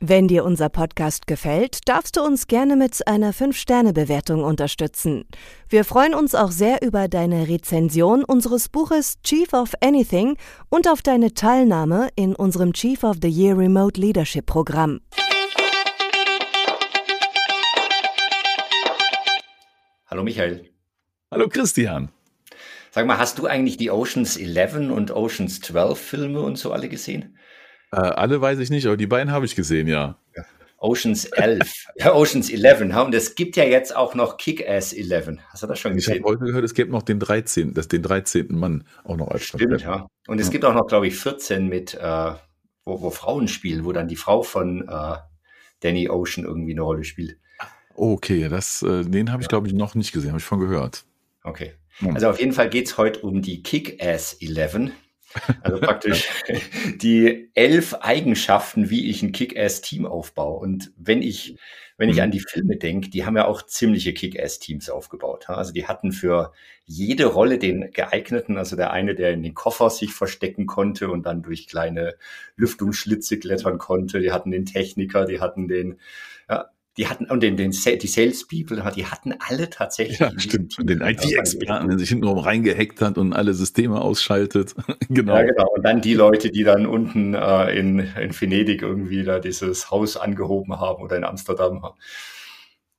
Wenn dir unser Podcast gefällt, darfst du uns gerne mit einer 5-Sterne-Bewertung unterstützen. Wir freuen uns auch sehr über deine Rezension unseres Buches Chief of Anything und auf deine Teilnahme in unserem Chief of the Year Remote Leadership Programm. Hallo Michael. Hallo Christian. Sag mal, hast du eigentlich die Oceans 11 und Oceans 12 Filme und so alle gesehen? Äh, alle weiß ich nicht, aber die beiden habe ich gesehen, ja. Oceans 11, ja, Oceans 11, und es gibt ja jetzt auch noch Kick-Ass 11. Hast du das schon gesehen? Ich habe heute gehört, es gibt noch den 13., das, den 13. Mann auch noch als Stimmt, ja. Und es ja. gibt auch noch, glaube ich, 14 mit, äh, wo, wo, Frauen spielen, wo dann die Frau von äh, Danny Ocean irgendwie eine Rolle spielt. Okay, das, äh, den habe ich, glaube ich, noch nicht gesehen, habe ich von gehört. Okay. Also auf jeden Fall geht es heute um die Kick-Ass 11. Also praktisch die elf Eigenschaften, wie ich ein Kick-Ass-Team aufbaue. Und wenn ich, wenn ich mhm. an die Filme denke, die haben ja auch ziemliche Kick-Ass-Teams aufgebaut. Also die hatten für jede Rolle den geeigneten, also der eine, der in den Koffer sich verstecken konnte und dann durch kleine Lüftungsschlitze klettern konnte. Die hatten den Techniker, die hatten den ja, die hatten, und den, den, die Salespeople, die hatten alle tatsächlich. Ja, stimmt. Und den IT-Experten, der sich hintenrum reingehackt hat und alle Systeme ausschaltet. genau. Ja, genau. Und dann die Leute, die dann unten äh, in, in Venedig irgendwie da dieses Haus angehoben haben oder in Amsterdam.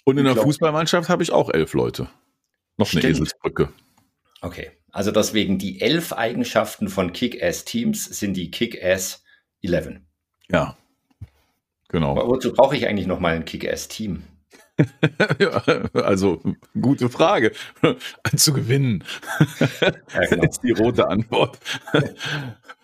Und in der glaub, Fußballmannschaft habe ich auch elf Leute. Noch stimmt. eine Eselsbrücke. Okay. Also deswegen die elf Eigenschaften von Kick-Ass-Teams sind die Kick-Ass 11. Ja, Genau. Aber wozu brauche ich eigentlich noch mal ein Kick-Ass-Team? ja, also, gute Frage. Zu gewinnen. Ja, genau. ist die rote Antwort.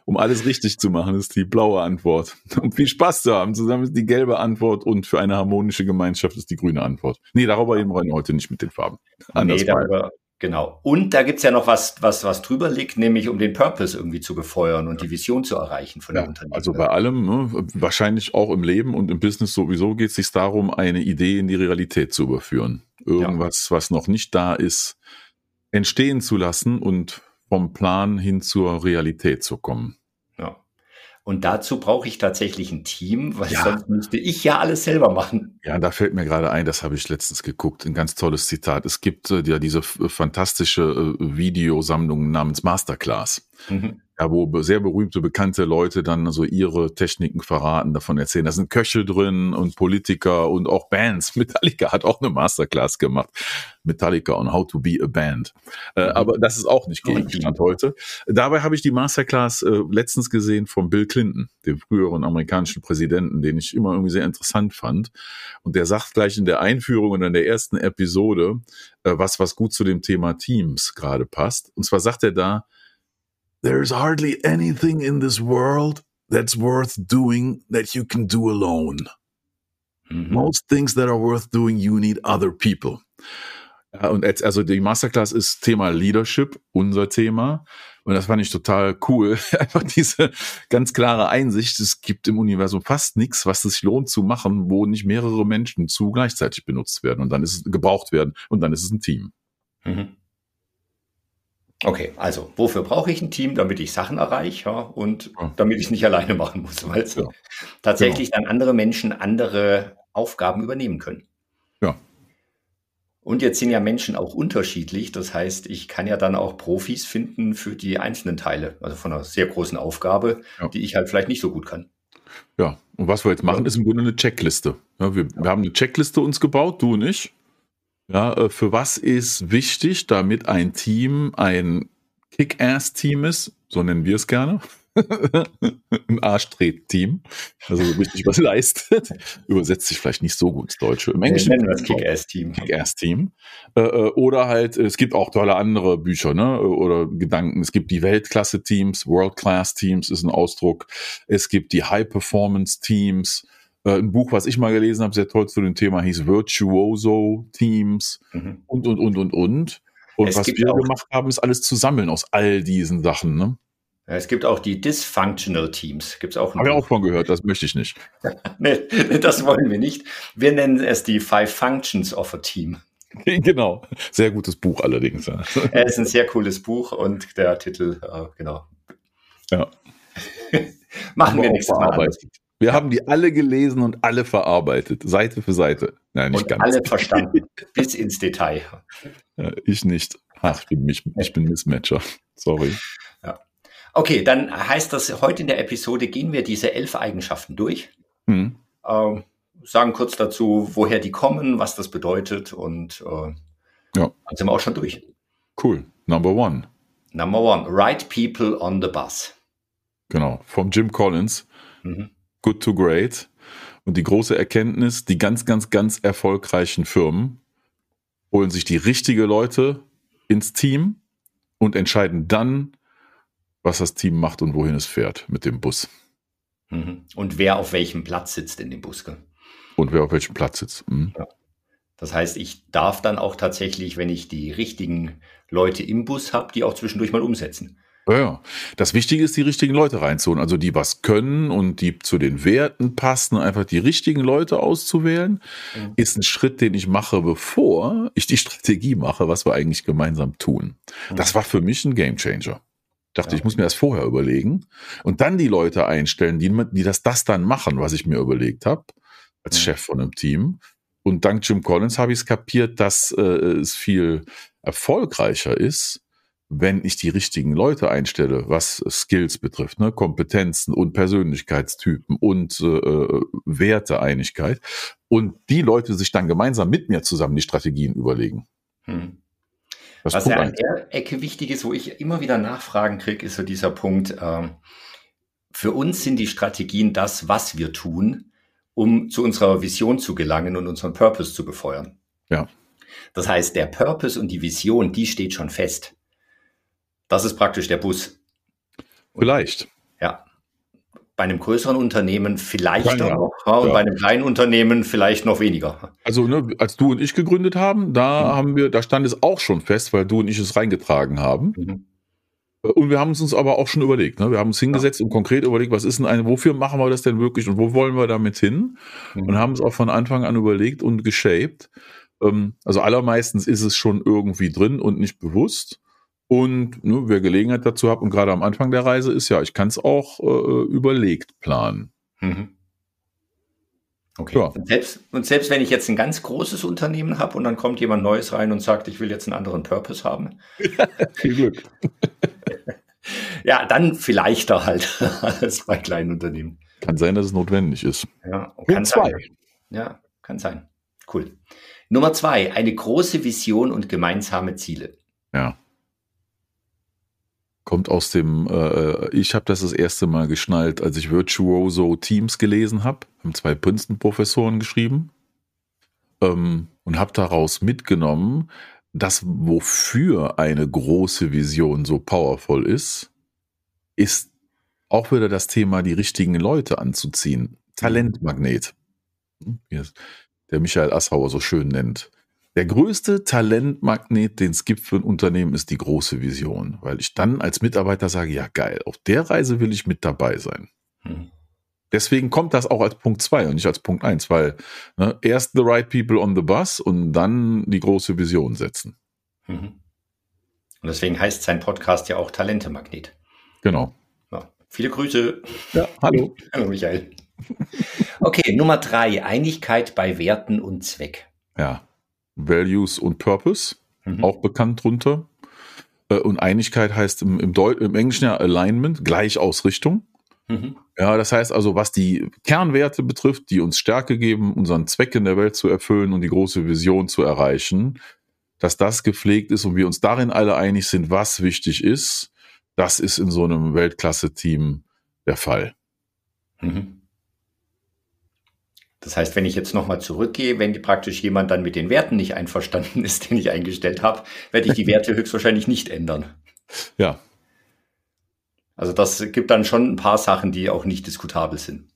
um alles richtig zu machen, ist die blaue Antwort. Um viel Spaß zu haben, zusammen ist die gelbe Antwort und für eine harmonische Gemeinschaft ist die grüne Antwort. Nee, darüber reden wir heute nicht mit den Farben. Anders nee, darüber, Genau. Und da gibt's ja noch was, was, was drüber liegt, nämlich um den Purpose irgendwie zu befeuern und die Vision zu erreichen von ja, dem Unternehmen. Also bei allem, ne, wahrscheinlich auch im Leben und im Business sowieso geht es sich darum, eine Idee in die Realität zu überführen. Irgendwas, ja. was noch nicht da ist, entstehen zu lassen und vom Plan hin zur Realität zu kommen. Und dazu brauche ich tatsächlich ein Team, weil ja. sonst müsste ich ja alles selber machen. Ja, da fällt mir gerade ein, das habe ich letztens geguckt, ein ganz tolles Zitat. Es gibt äh, ja diese fantastische äh, Videosammlung namens Masterclass. Mhm ja, wo sehr berühmte, bekannte Leute dann so ihre Techniken verraten, davon erzählen. Da sind Köche drin und Politiker und auch Bands. Metallica hat auch eine Masterclass gemacht. Metallica on How to Be a Band. Äh, mhm. aber das ist auch nicht Gegenstand heute. Dabei habe ich die Masterclass äh, letztens gesehen von Bill Clinton, dem früheren amerikanischen Präsidenten, den ich immer irgendwie sehr interessant fand. Und der sagt gleich in der Einführung und in der ersten Episode, äh, was, was gut zu dem Thema Teams gerade passt. Und zwar sagt er da, There's hardly anything in this world that's worth doing that you can do alone. Mhm. Most things that are worth doing, you need other people. Und jetzt, also die Masterclass ist Thema Leadership, unser Thema. Und das fand ich total cool. Einfach diese ganz klare Einsicht. Es gibt im Universum fast nichts, was es sich lohnt zu machen, wo nicht mehrere Menschen zu gleichzeitig benutzt werden und dann ist es gebraucht werden und dann ist es ein Team. Mhm. Okay, also wofür brauche ich ein Team, damit ich Sachen erreiche ja, und ja. damit ich es nicht alleine machen muss, weil ja. tatsächlich genau. dann andere Menschen andere Aufgaben übernehmen können. Ja. Und jetzt sind ja Menschen auch unterschiedlich. Das heißt, ich kann ja dann auch Profis finden für die einzelnen Teile, also von einer sehr großen Aufgabe, die ich halt vielleicht nicht so gut kann. Ja, und was wir jetzt machen, ist im Grunde eine Checkliste. Wir, wir haben eine Checkliste uns gebaut, du und ich. Ja, äh, für was ist wichtig, damit ein Team ein Kick-Ass-Team ist, so nennen wir es gerne. ein Arschtret-Team, also richtig was leistet. Übersetzt sich vielleicht nicht so gut ins Deutsche. Im Englischen nennen wir das Kick-Ass-Team. Kick-Ass-Team. Äh, äh, oder halt, es gibt auch tolle andere Bücher, ne? Oder Gedanken. Es gibt die Weltklasse-Teams, World-Class-Teams ist ein Ausdruck. Es gibt die High-Performance-Teams. Äh, ein Buch, was ich mal gelesen habe, sehr toll zu dem Thema, hieß Virtuoso Teams mhm. und, und, und, und, und. Und es was wir gemacht haben, ist alles zu sammeln aus all diesen Sachen. Ne? Es gibt auch die Dysfunctional Teams. Gibt's auch Habe ich auch von gehört, das möchte ich nicht. nee, das wollen wir nicht. Wir nennen es die Five Functions of a Team. Genau. Sehr gutes Buch allerdings. Es ist ein sehr cooles Buch und der Titel, äh, genau. Ja. Machen wir nächstes Mal. Wir haben die alle gelesen und alle verarbeitet, Seite für Seite. Nein, nicht und ganz. alle verstanden, bis ins Detail. Ja, ich nicht. Ach, ich bin, ich, ich bin Mismatcher. Sorry. Ja. Okay, dann heißt das, heute in der Episode gehen wir diese elf Eigenschaften durch. Mhm. Ähm, sagen kurz dazu, woher die kommen, was das bedeutet und äh, ja. dann sind wir auch schon durch. Cool. Number one. Number one. Right people on the bus. Genau. Vom Jim Collins. Mhm. Good to Great. Und die große Erkenntnis, die ganz, ganz, ganz erfolgreichen Firmen holen sich die richtigen Leute ins Team und entscheiden dann, was das Team macht und wohin es fährt mit dem Bus. Mhm. Und wer auf welchem Platz sitzt in dem Bus. Und wer auf welchem Platz sitzt. Mhm. Ja. Das heißt, ich darf dann auch tatsächlich, wenn ich die richtigen Leute im Bus habe, die auch zwischendurch mal umsetzen. Ja, das Wichtige ist, die richtigen Leute reinzuholen, also die was können und die zu den Werten passen, einfach die richtigen Leute auszuwählen, mhm. ist ein Schritt, den ich mache, bevor ich die Strategie mache, was wir eigentlich gemeinsam tun. Mhm. Das war für mich ein Gamechanger. Dachte, ja. ich muss mir das vorher überlegen und dann die Leute einstellen, die, die das, das dann machen, was ich mir überlegt habe, als mhm. Chef von einem Team. Und dank Jim Collins habe ich es kapiert, dass äh, es viel erfolgreicher ist, wenn ich die richtigen Leute einstelle, was Skills betrifft, ne, Kompetenzen und Persönlichkeitstypen und äh, äh, Werteeinigkeit, und die Leute sich dann gemeinsam mit mir zusammen die Strategien überlegen. Hm. Was ja an der Ecke wichtig ist, wo ich immer wieder Nachfragen kriege, ist so dieser Punkt, ähm, für uns sind die Strategien das, was wir tun, um zu unserer Vision zu gelangen und unseren Purpose zu befeuern. Ja. Das heißt, der Purpose und die Vision, die steht schon fest. Das ist praktisch der Bus. Vielleicht. Ja. Bei einem größeren Unternehmen vielleicht Kleiner, noch ja, und ja. bei einem kleinen Unternehmen vielleicht noch weniger. Also ne, als du und ich gegründet haben, da mhm. haben wir, da stand es auch schon fest, weil du und ich es reingetragen haben. Mhm. Und wir haben es uns aber auch schon überlegt. Ne? Wir haben uns hingesetzt ja. und konkret überlegt, was ist denn eine, wofür machen wir das denn wirklich und wo wollen wir damit hin? Mhm. Und haben es auch von Anfang an überlegt und geshaped. Ähm, also allermeistens ist es schon irgendwie drin und nicht bewusst. Und ne, wer Gelegenheit dazu hat und gerade am Anfang der Reise ist, ja, ich kann es auch äh, überlegt planen. Mhm. Okay. Ja. Und, selbst, und selbst wenn ich jetzt ein ganz großes Unternehmen habe und dann kommt jemand Neues rein und sagt, ich will jetzt einen anderen Purpose haben. Viel Glück. ja, dann vielleicht da halt als bei kleinen Unternehmen. Kann sein, dass es notwendig ist. Ja, kann sein. Ja, kann sein. Cool. Nummer zwei, eine große Vision und gemeinsame Ziele. Ja kommt aus dem, äh, ich habe das das erste Mal geschnallt, als ich Virtuoso Teams gelesen habe, haben zwei Princeton-Professoren geschrieben ähm, und habe daraus mitgenommen, dass wofür eine große Vision so powerful ist, ist auch wieder das Thema, die richtigen Leute anzuziehen. Talentmagnet, wie der Michael Assauer so schön nennt. Der größte Talentmagnet, den es gibt für ein Unternehmen, ist die große Vision, weil ich dann als Mitarbeiter sage, ja geil, auf der Reise will ich mit dabei sein. Hm. Deswegen kommt das auch als Punkt zwei und nicht als Punkt eins, weil ne, erst the right people on the bus und dann die große Vision setzen. Mhm. Und deswegen heißt sein Podcast ja auch Talentemagnet. Genau. Ja, viele Grüße. Ja, hallo. hallo Michael. Okay, Nummer drei, Einigkeit bei Werten und Zweck. Ja, Values und Purpose, mhm. auch bekannt drunter. Äh, und Einigkeit heißt im, im, im Englischen ja Alignment, Gleichausrichtung. Mhm. Ja, das heißt also, was die Kernwerte betrifft, die uns Stärke geben, unseren Zweck in der Welt zu erfüllen und die große Vision zu erreichen, dass das gepflegt ist und wir uns darin alle einig sind, was wichtig ist, das ist in so einem Weltklasse-Team der Fall. Mhm. Das heißt, wenn ich jetzt nochmal zurückgehe, wenn praktisch jemand dann mit den Werten nicht einverstanden ist, den ich eingestellt habe, werde ich die Werte höchstwahrscheinlich nicht ändern. Ja. Also das gibt dann schon ein paar Sachen, die auch nicht diskutabel sind.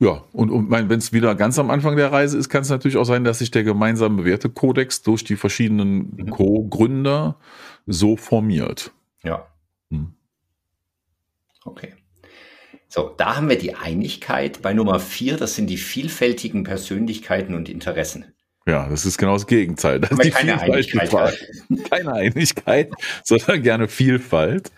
Ja, und, und wenn es wieder ganz am Anfang der Reise ist, kann es natürlich auch sein, dass sich der gemeinsame Wertekodex durch die verschiedenen mhm. Co-Gründer so formiert. Ja. Hm. Okay. So, da haben wir die Einigkeit. Bei Nummer vier, das sind die vielfältigen Persönlichkeiten und Interessen. Ja, das ist genau das Gegenteil. Das ist die keine Einigkeit. Keine Einigkeit, sondern gerne Vielfalt.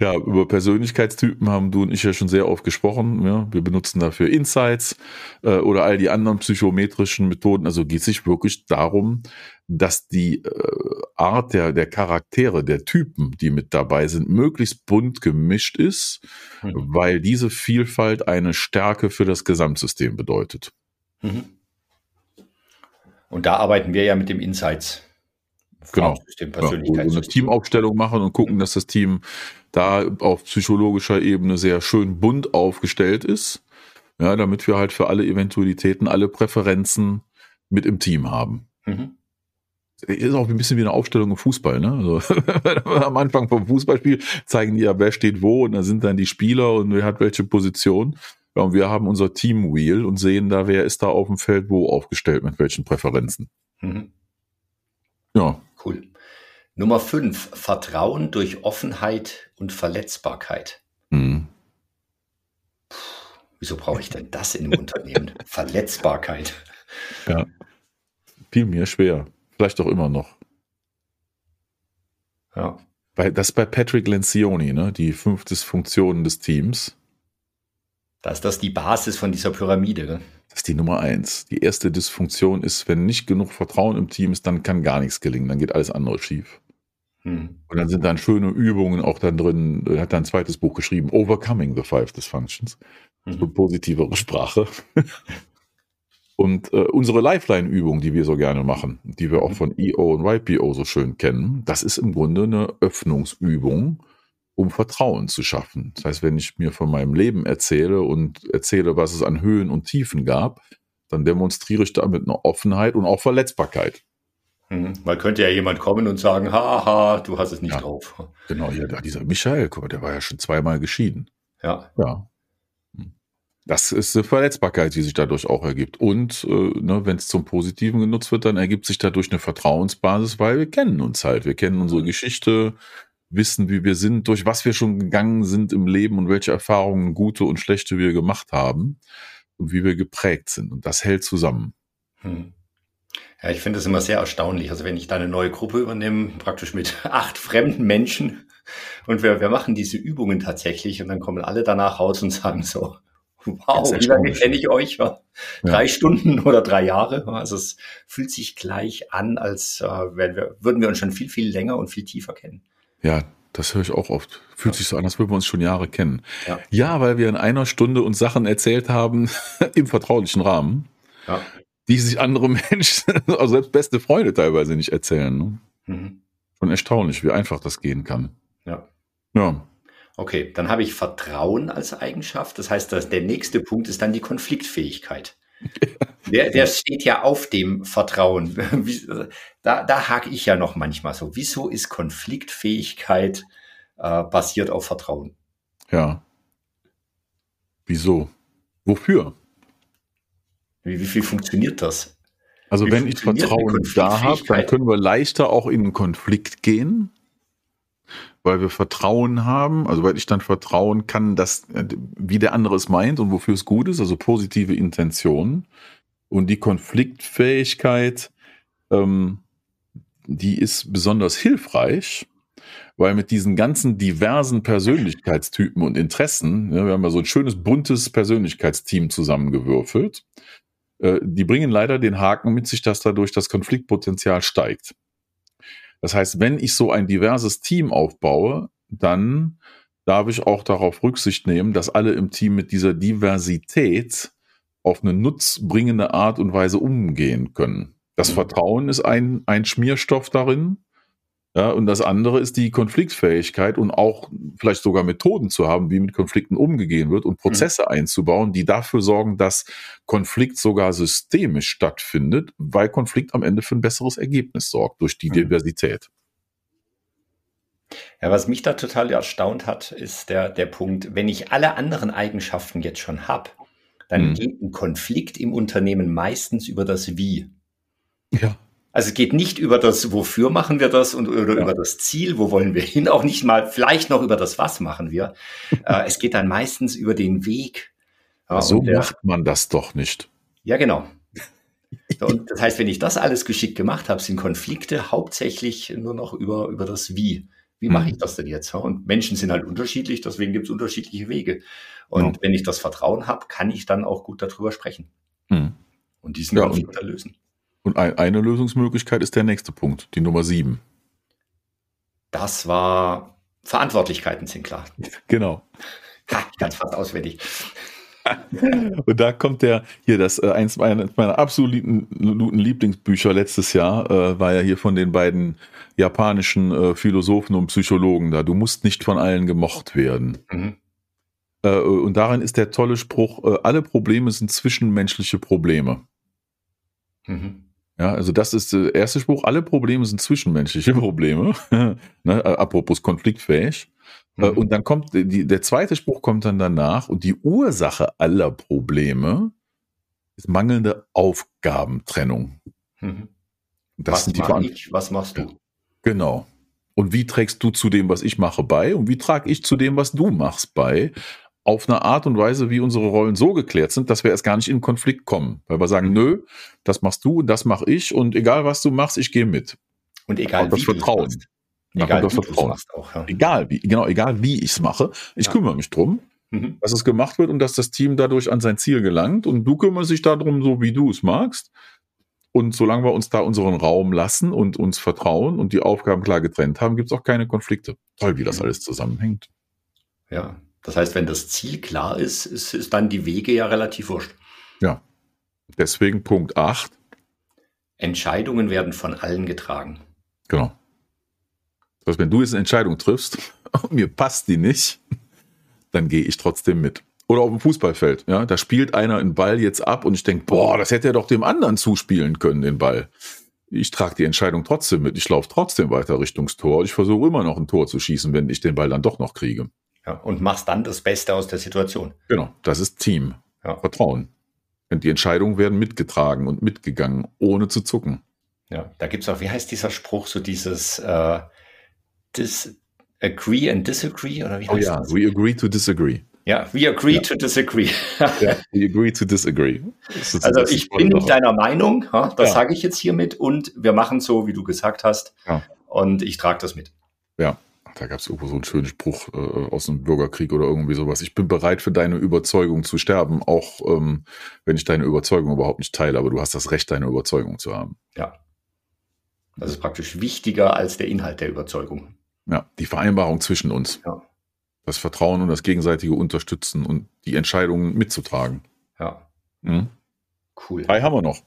Ja. ja. über Persönlichkeitstypen haben du und ich ja schon sehr oft gesprochen. Ja, wir benutzen dafür Insights äh, oder all die anderen psychometrischen Methoden. Also geht es sich wirklich darum, dass die äh, Art der, der Charaktere, der Typen, die mit dabei sind, möglichst bunt gemischt ist, mhm. weil diese Vielfalt eine Stärke für das Gesamtsystem bedeutet. Mhm. Und da arbeiten wir ja mit dem Insights. Genau. Ja, eine Teamaufstellung machen und gucken, dass das Team da auf psychologischer Ebene sehr schön bunt aufgestellt ist. Ja, damit wir halt für alle Eventualitäten, alle Präferenzen mit im Team haben. Mhm. Ist auch ein bisschen wie eine Aufstellung im Fußball, ne? Also, am Anfang vom Fußballspiel zeigen die ja, wer steht wo und da sind dann die Spieler und wer hat welche Position. Ja, und wir haben unser Team Wheel und sehen da, wer ist da auf dem Feld wo aufgestellt, mit welchen Präferenzen. Mhm. Ja. Cool. Nummer fünf, Vertrauen durch Offenheit und Verletzbarkeit. Mhm. Puh, wieso brauche ich denn das in einem Unternehmen? Verletzbarkeit. Ja. Viel mir schwer. Vielleicht auch immer noch. Ja. Bei, das bei Patrick Lencioni, ne? Die fünf Dysfunktionen des Teams. Da ist das die Basis von dieser Pyramide. Gell? Das ist die Nummer eins. Die erste Dysfunktion ist, wenn nicht genug Vertrauen im Team ist, dann kann gar nichts gelingen. Dann geht alles andere schief. Hm. Und dann sind dann schöne Übungen auch dann drin. Er hat dann ein zweites Buch geschrieben, Overcoming the Five Dysfunctions. Mhm. So positivere Sprache. Und äh, unsere Lifeline-Übung, die wir so gerne machen, die wir auch mhm. von EO und YPO so schön kennen, das ist im Grunde eine Öffnungsübung, um Vertrauen zu schaffen. Das heißt, wenn ich mir von meinem Leben erzähle und erzähle, was es an Höhen und Tiefen gab, dann demonstriere ich damit eine Offenheit und auch Verletzbarkeit. Mhm. Weil könnte ja jemand kommen und sagen, haha, du hast es nicht ja, drauf. Genau, ja, dieser Michael, der war ja schon zweimal geschieden. Ja. Ja. Das ist eine Verletzbarkeit, die sich dadurch auch ergibt. Und äh, ne, wenn es zum Positiven genutzt wird, dann ergibt sich dadurch eine Vertrauensbasis, weil wir kennen uns halt. Wir kennen unsere Geschichte, wissen, wie wir sind, durch was wir schon gegangen sind im Leben und welche Erfahrungen, gute und schlechte wir gemacht haben und wie wir geprägt sind. Und das hält zusammen. Hm. Ja, ich finde das immer sehr erstaunlich. Also wenn ich da eine neue Gruppe übernehme, praktisch mit acht fremden Menschen und wir, wir machen diese Übungen tatsächlich und dann kommen alle danach raus und sagen so, wow, wie lange kenne ich euch? Drei ja. Stunden oder drei Jahre. Also es fühlt sich gleich an, als äh, wir, würden wir uns schon viel, viel länger und viel tiefer kennen. Ja, das höre ich auch oft. Fühlt ja. sich so an, als würden wir uns schon Jahre kennen. Ja. ja, weil wir in einer Stunde uns Sachen erzählt haben im vertraulichen Rahmen, ja. die sich andere Menschen, also selbst beste Freunde teilweise nicht erzählen. Ne? Mhm. Schon erstaunlich, wie einfach das gehen kann. Ja. Ja. Okay, dann habe ich Vertrauen als Eigenschaft. Das heißt, dass der nächste Punkt ist dann die Konfliktfähigkeit. Der, der steht ja auf dem Vertrauen. Da, da hake ich ja noch manchmal so. Wieso ist Konfliktfähigkeit äh, basiert auf Vertrauen? Ja. Wieso? Wofür? Wie, wie viel funktioniert das? Also wie wenn ich Vertrauen da habe, dann können wir leichter auch in einen Konflikt gehen, weil wir Vertrauen haben, also weil ich dann vertrauen kann, dass wie der andere es meint und wofür es gut ist, also positive Intentionen. Und die Konfliktfähigkeit, ähm, die ist besonders hilfreich, weil mit diesen ganzen diversen Persönlichkeitstypen und Interessen, ja, wir haben ja so ein schönes buntes Persönlichkeitsteam zusammengewürfelt, äh, die bringen leider den Haken mit sich, dass dadurch das Konfliktpotenzial steigt. Das heißt, wenn ich so ein diverses Team aufbaue, dann darf ich auch darauf Rücksicht nehmen, dass alle im Team mit dieser Diversität auf eine nutzbringende Art und Weise umgehen können. Das mhm. Vertrauen ist ein, ein Schmierstoff darin. Ja, und das andere ist die Konfliktfähigkeit und auch vielleicht sogar Methoden zu haben, wie mit Konflikten umgegangen wird und Prozesse mhm. einzubauen, die dafür sorgen, dass Konflikt sogar systemisch stattfindet, weil Konflikt am Ende für ein besseres Ergebnis sorgt durch die mhm. Diversität. Ja, was mich da total erstaunt hat, ist der, der Punkt, wenn ich alle anderen Eigenschaften jetzt schon habe, dann mhm. geht ein Konflikt im Unternehmen meistens über das Wie. Ja. Also es geht nicht über das, wofür machen wir das und oder ja. über das Ziel, wo wollen wir hin, auch nicht mal, vielleicht noch über das, was machen wir. äh, es geht dann meistens über den Weg. Ja, so der, macht man das doch nicht. Ja, genau. Und das heißt, wenn ich das alles geschickt gemacht habe, sind Konflikte hauptsächlich nur noch über, über das Wie. Wie mache ich mhm. das denn jetzt? Und Menschen sind halt unterschiedlich, deswegen gibt es unterschiedliche Wege. Und ja. wenn ich das Vertrauen habe, kann ich dann auch gut darüber sprechen. Mhm. Und diesen ja, Konflikt lösen. Und ein, eine Lösungsmöglichkeit ist der nächste Punkt, die Nummer sieben. Das war Verantwortlichkeiten sind klar. Genau. Ha, es fast auswendig. Und da kommt der hier, das äh, eins meiner, meiner absoluten Lieblingsbücher letztes Jahr äh, war ja hier von den beiden japanischen äh, Philosophen und Psychologen da. Du musst nicht von allen gemocht werden. Mhm. Äh, und darin ist der tolle Spruch: äh, Alle Probleme sind zwischenmenschliche Probleme. Mhm. Ja, also das ist der erste Spruch. Alle Probleme sind zwischenmenschliche Probleme. ne, apropos konfliktfähig. Äh, mhm. Und dann kommt die, der zweite Spruch kommt dann danach und die Ursache aller Probleme ist mangelnde Aufgabentrennung. Mhm. Das was sind die ich, was machst du? Genau. Und wie trägst du zu dem, was ich mache, bei? Und wie trage ich zu dem, was du machst, bei? Auf eine Art und Weise, wie unsere Rollen so geklärt sind, dass wir erst gar nicht in Konflikt kommen. Weil wir sagen, nö, das machst du, das mache ich und egal was du machst, ich gehe mit. Und egal und das wie Vertrauen. Du Egal, wie. Auch, ja. egal wie, genau, egal wie ich es mache. Ich ja. kümmere mich drum, mhm. dass es gemacht wird und dass das Team dadurch an sein Ziel gelangt. Und du kümmerst dich darum, so wie du es magst. Und solange wir uns da unseren Raum lassen und uns vertrauen und die Aufgaben klar getrennt haben, gibt es auch keine Konflikte. Toll, wie das mhm. alles zusammenhängt. Ja, das heißt, wenn das Ziel klar ist, ist, ist dann die Wege ja relativ wurscht. Ja. Deswegen Punkt 8. Entscheidungen werden von allen getragen. Genau. Das heißt, wenn du jetzt eine Entscheidung triffst und mir passt die nicht, dann gehe ich trotzdem mit. Oder auf dem Fußballfeld, ja, da spielt einer einen Ball jetzt ab und ich denke, boah, das hätte er doch dem anderen zuspielen können, den Ball. Ich trage die Entscheidung trotzdem mit. Ich laufe trotzdem weiter Richtungs Tor. Ich versuche immer noch ein Tor zu schießen, wenn ich den Ball dann doch noch kriege. Ja, und machst dann das Beste aus der Situation. Genau, das ist Team. Ja. Vertrauen. Und die Entscheidungen werden mitgetragen und mitgegangen, ohne zu zucken. Ja, da gibt es auch, wie heißt dieser Spruch, so dieses, äh, dis agree and disagree oder wie oh heißt oh ja, das? we agree to disagree. Ja, we agree ja. to disagree. ja, we agree to disagree. also ich bin nicht deiner Meinung, das ja. sage ich jetzt hiermit und wir machen so, wie du gesagt hast und ich trage das mit. Ja, da gab es irgendwo so einen schönen Spruch äh, aus dem Bürgerkrieg oder irgendwie sowas. Ich bin bereit für deine Überzeugung zu sterben, auch ähm, wenn ich deine Überzeugung überhaupt nicht teile, aber du hast das Recht, deine Überzeugung zu haben. Ja. Das ist praktisch wichtiger als der Inhalt der Überzeugung. Ja, die Vereinbarung zwischen uns. Ja. Das Vertrauen und das gegenseitige Unterstützen und die Entscheidungen mitzutragen. Ja. Mhm. Cool. Drei haben wir noch.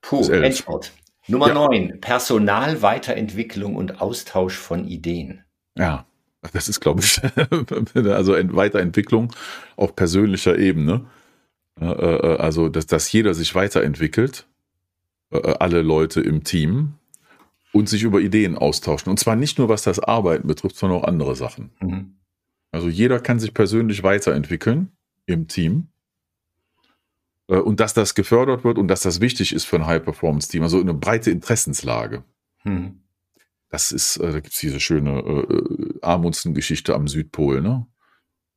Puh, Endsport. Nummer ja. 9. Personalweiterentwicklung und Austausch von Ideen. Ja, das ist, glaube ich, also Weiterentwicklung auf persönlicher Ebene. Äh, äh, also, dass, dass jeder sich weiterentwickelt, äh, alle Leute im Team, und sich über Ideen austauschen. Und zwar nicht nur was das Arbeiten betrifft, sondern auch andere Sachen. Mhm. Also jeder kann sich persönlich weiterentwickeln im Team. Und dass das gefördert wird und dass das wichtig ist für ein High-Performance-Team, also eine breite Interessenslage. Mhm. Das ist, äh, da gibt es diese schöne äh, Amundsen-Geschichte am Südpol, ne?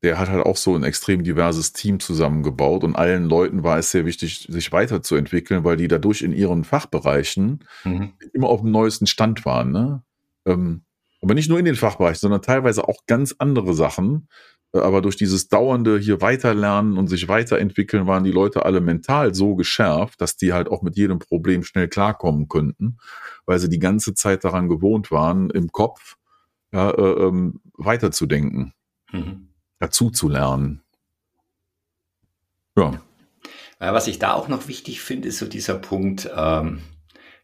der hat halt auch so ein extrem diverses Team zusammengebaut und allen Leuten war es sehr wichtig, sich weiterzuentwickeln, weil die dadurch in ihren Fachbereichen mhm. immer auf dem neuesten Stand waren. Ne? Ähm, aber nicht nur in den Fachbereichen, sondern teilweise auch ganz andere Sachen. Äh, aber durch dieses dauernde hier weiterlernen und sich weiterentwickeln waren die Leute alle mental so geschärft, dass die halt auch mit jedem Problem schnell klarkommen könnten, weil sie die ganze Zeit daran gewohnt waren, im Kopf ja, äh, ähm, weiterzudenken. Mhm dazu zu lernen. Ja. Was ich da auch noch wichtig finde, ist so dieser Punkt, ähm,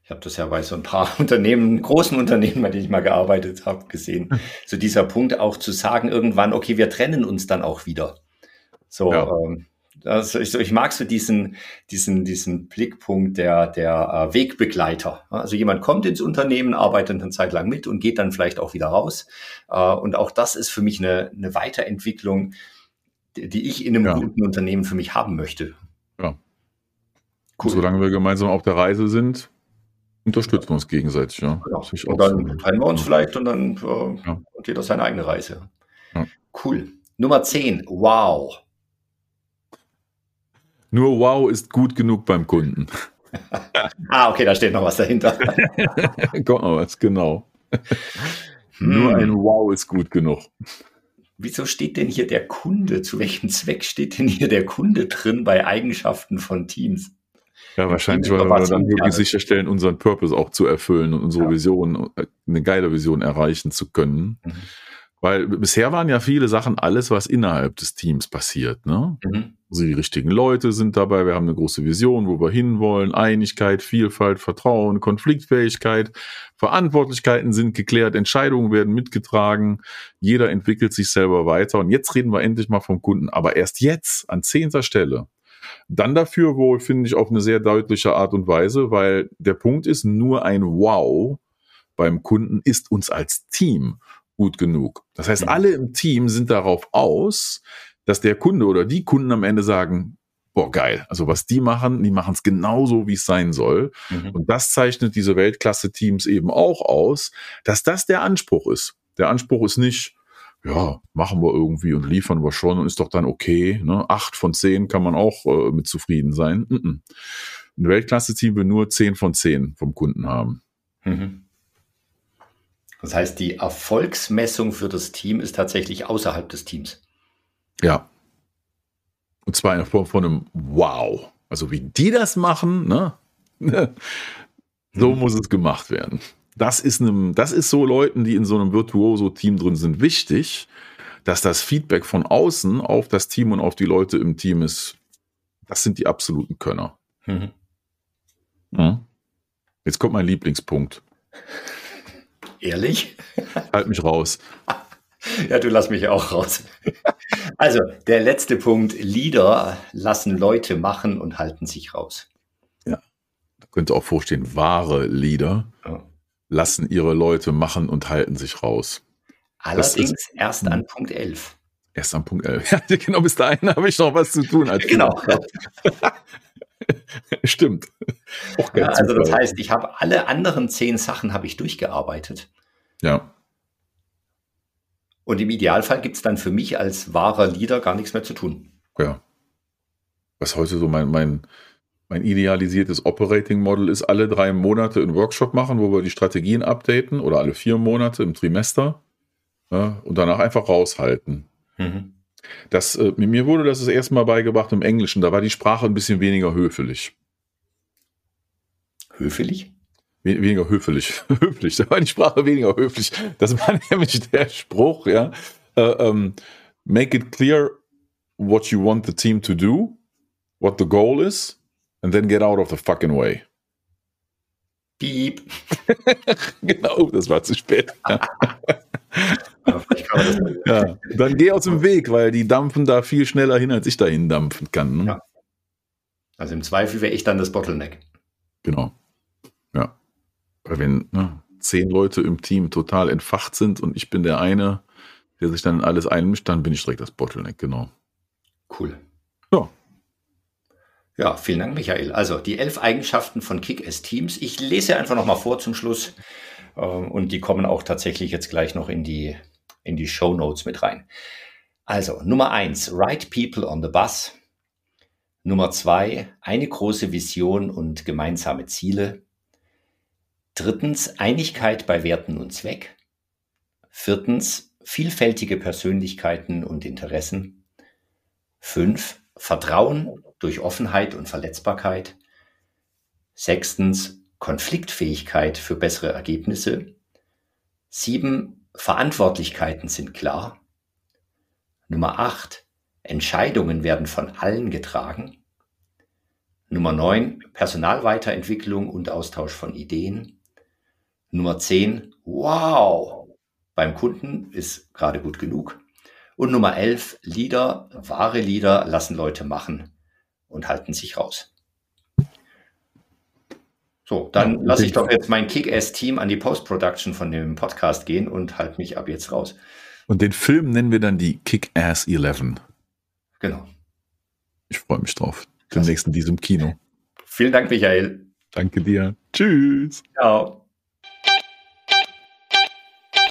ich habe das ja bei so ein paar Unternehmen, großen Unternehmen, bei denen ich mal gearbeitet habe, gesehen, hm. so dieser Punkt auch zu sagen irgendwann, okay, wir trennen uns dann auch wieder. So, ja. ähm, also ich, ich mag so diesen, diesen, diesen Blickpunkt der, der äh, Wegbegleiter. Also jemand kommt ins Unternehmen, arbeitet eine Zeit lang mit und geht dann vielleicht auch wieder raus. Äh, und auch das ist für mich eine, eine Weiterentwicklung, die, die ich in einem ja. guten Unternehmen für mich haben möchte. Ja. Cool. Solange wir gemeinsam auf der Reise sind, Unterstützen uns gegenseitig, ja. Genau. Und dann teilen wir uns vielleicht und dann äh, ja. und jeder seine eigene Reise. Ja. Cool. Nummer 10. Wow. Nur wow ist gut genug beim Kunden. ah, okay, da steht noch was dahinter. Kommt noch was, genau. Hm. Nur ein Wow ist gut genug. Wieso steht denn hier der Kunde? Zu welchem Zweck steht denn hier der Kunde drin bei Eigenschaften von Teams? Ja, wahrscheinlich, weil wir dann wirklich sicherstellen, unseren Purpose auch zu erfüllen und unsere ja. Vision, äh, eine geile Vision erreichen zu können. Mhm. Weil bisher waren ja viele Sachen alles, was innerhalb des Teams passiert. Ne? Mhm. Also die richtigen Leute sind dabei, wir haben eine große Vision, wo wir hinwollen, Einigkeit, Vielfalt, Vertrauen, Konfliktfähigkeit, Verantwortlichkeiten sind geklärt, Entscheidungen werden mitgetragen, jeder entwickelt sich selber weiter. Und jetzt reden wir endlich mal vom Kunden, aber erst jetzt an zehnter Stelle. Dann dafür wohl, finde ich, auf eine sehr deutliche Art und Weise, weil der Punkt ist, nur ein Wow beim Kunden ist uns als Team gut genug. Das heißt, mhm. alle im Team sind darauf aus, dass der Kunde oder die Kunden am Ende sagen, boah, geil. Also was die machen, die machen es genauso, wie es sein soll. Mhm. Und das zeichnet diese Weltklasse-Teams eben auch aus, dass das der Anspruch ist. Der Anspruch ist nicht, ja, machen wir irgendwie und liefern wir schon und ist doch dann okay. Ne? Acht von zehn kann man auch äh, mit zufrieden sein. Mm -mm. Ein Weltklasse-Team will nur zehn von zehn vom Kunden haben. Mhm. Das heißt, die Erfolgsmessung für das Team ist tatsächlich außerhalb des Teams. Ja. Und zwar in Form von einem Wow. Also wie die das machen, ne? so hm. muss es gemacht werden. Das ist, einem, das ist so Leuten, die in so einem Virtuoso-Team drin sind, wichtig, dass das Feedback von außen auf das Team und auf die Leute im Team ist. Das sind die absoluten Könner. Mhm. Ja. Jetzt kommt mein Lieblingspunkt. Ehrlich? Halt mich raus. Ja, du lass mich auch raus. Also, der letzte Punkt. Leader lassen Leute machen und halten sich raus. Ja. Da könnte auch vorstehen, wahre Leader ja. Lassen ihre Leute machen und halten sich raus. Allerdings ist, erst an Punkt 11. Erst an Punkt 11. Ja, genau, bis dahin habe ich noch was zu tun. genau. Stimmt. Ja, also das heißt, ich habe alle anderen zehn Sachen habe ich durchgearbeitet. Ja. Und im Idealfall gibt es dann für mich als wahrer Leader gar nichts mehr zu tun. Ja. Was heute so mein, mein, mein idealisiertes Operating Model ist, alle drei Monate einen Workshop machen, wo wir die Strategien updaten oder alle vier Monate im Trimester ja, und danach einfach raushalten. Mhm. Das, äh, mir wurde das das erste Mal beigebracht im Englischen, da war die Sprache ein bisschen weniger höflich. Höflich? We weniger höflich. höflich, da war die Sprache weniger höflich. Das war nämlich der Spruch, ja. Uh, um, make it clear what you want the team to do, what the goal is, and then get out of the fucking way. Piep. genau, das war zu spät. ja, dann geh aus dem Weg, weil die dampfen da viel schneller hin, als ich dahin dampfen kann. Ne? Ja. Also im Zweifel wäre ich dann das Bottleneck. Genau. Ja. Weil wenn ne, zehn Leute im Team total entfacht sind und ich bin der eine, der sich dann alles einmischt, dann bin ich direkt das Bottleneck, genau. Cool. Ja. Ja, vielen Dank, Michael. Also die elf Eigenschaften von Kick-Ass-Teams. Ich lese einfach nochmal vor zum Schluss. Ähm, und die kommen auch tatsächlich jetzt gleich noch in die, in die Show Notes mit rein. Also Nummer eins, Right People on the Bus. Nummer zwei, eine große Vision und gemeinsame Ziele. Drittens, Einigkeit bei Werten und Zweck. Viertens, vielfältige Persönlichkeiten und Interessen. Fünf, Vertrauen durch Offenheit und Verletzbarkeit. Sechstens, Konfliktfähigkeit für bessere Ergebnisse. Sieben, Verantwortlichkeiten sind klar. Nummer acht, Entscheidungen werden von allen getragen. Nummer neun, Personalweiterentwicklung und Austausch von Ideen. Nummer zehn, wow, beim Kunden ist gerade gut genug. Und Nummer elf, Leader, wahre Leader lassen Leute machen und halten sich raus. So, dann lasse ich doch jetzt mein Kick-Ass-Team an die Post-Production von dem Podcast gehen und halte mich ab jetzt raus. Und den Film nennen wir dann die Kick-Ass 11. Genau. Ich freue mich drauf. Demnächst in diesem Kino. Vielen Dank, Michael. Danke dir. Tschüss. Ciao.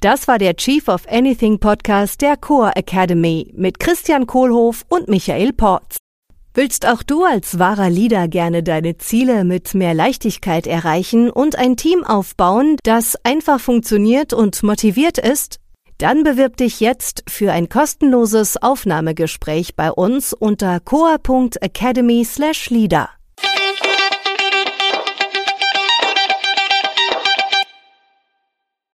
Das war der Chief of Anything Podcast der Core Academy mit Christian Kohlhoff und Michael Porz. Willst auch du als wahrer Leader gerne deine Ziele mit mehr Leichtigkeit erreichen und ein Team aufbauen, das einfach funktioniert und motiviert ist? Dann bewirb dich jetzt für ein kostenloses Aufnahmegespräch bei uns unter coa.academy/leader.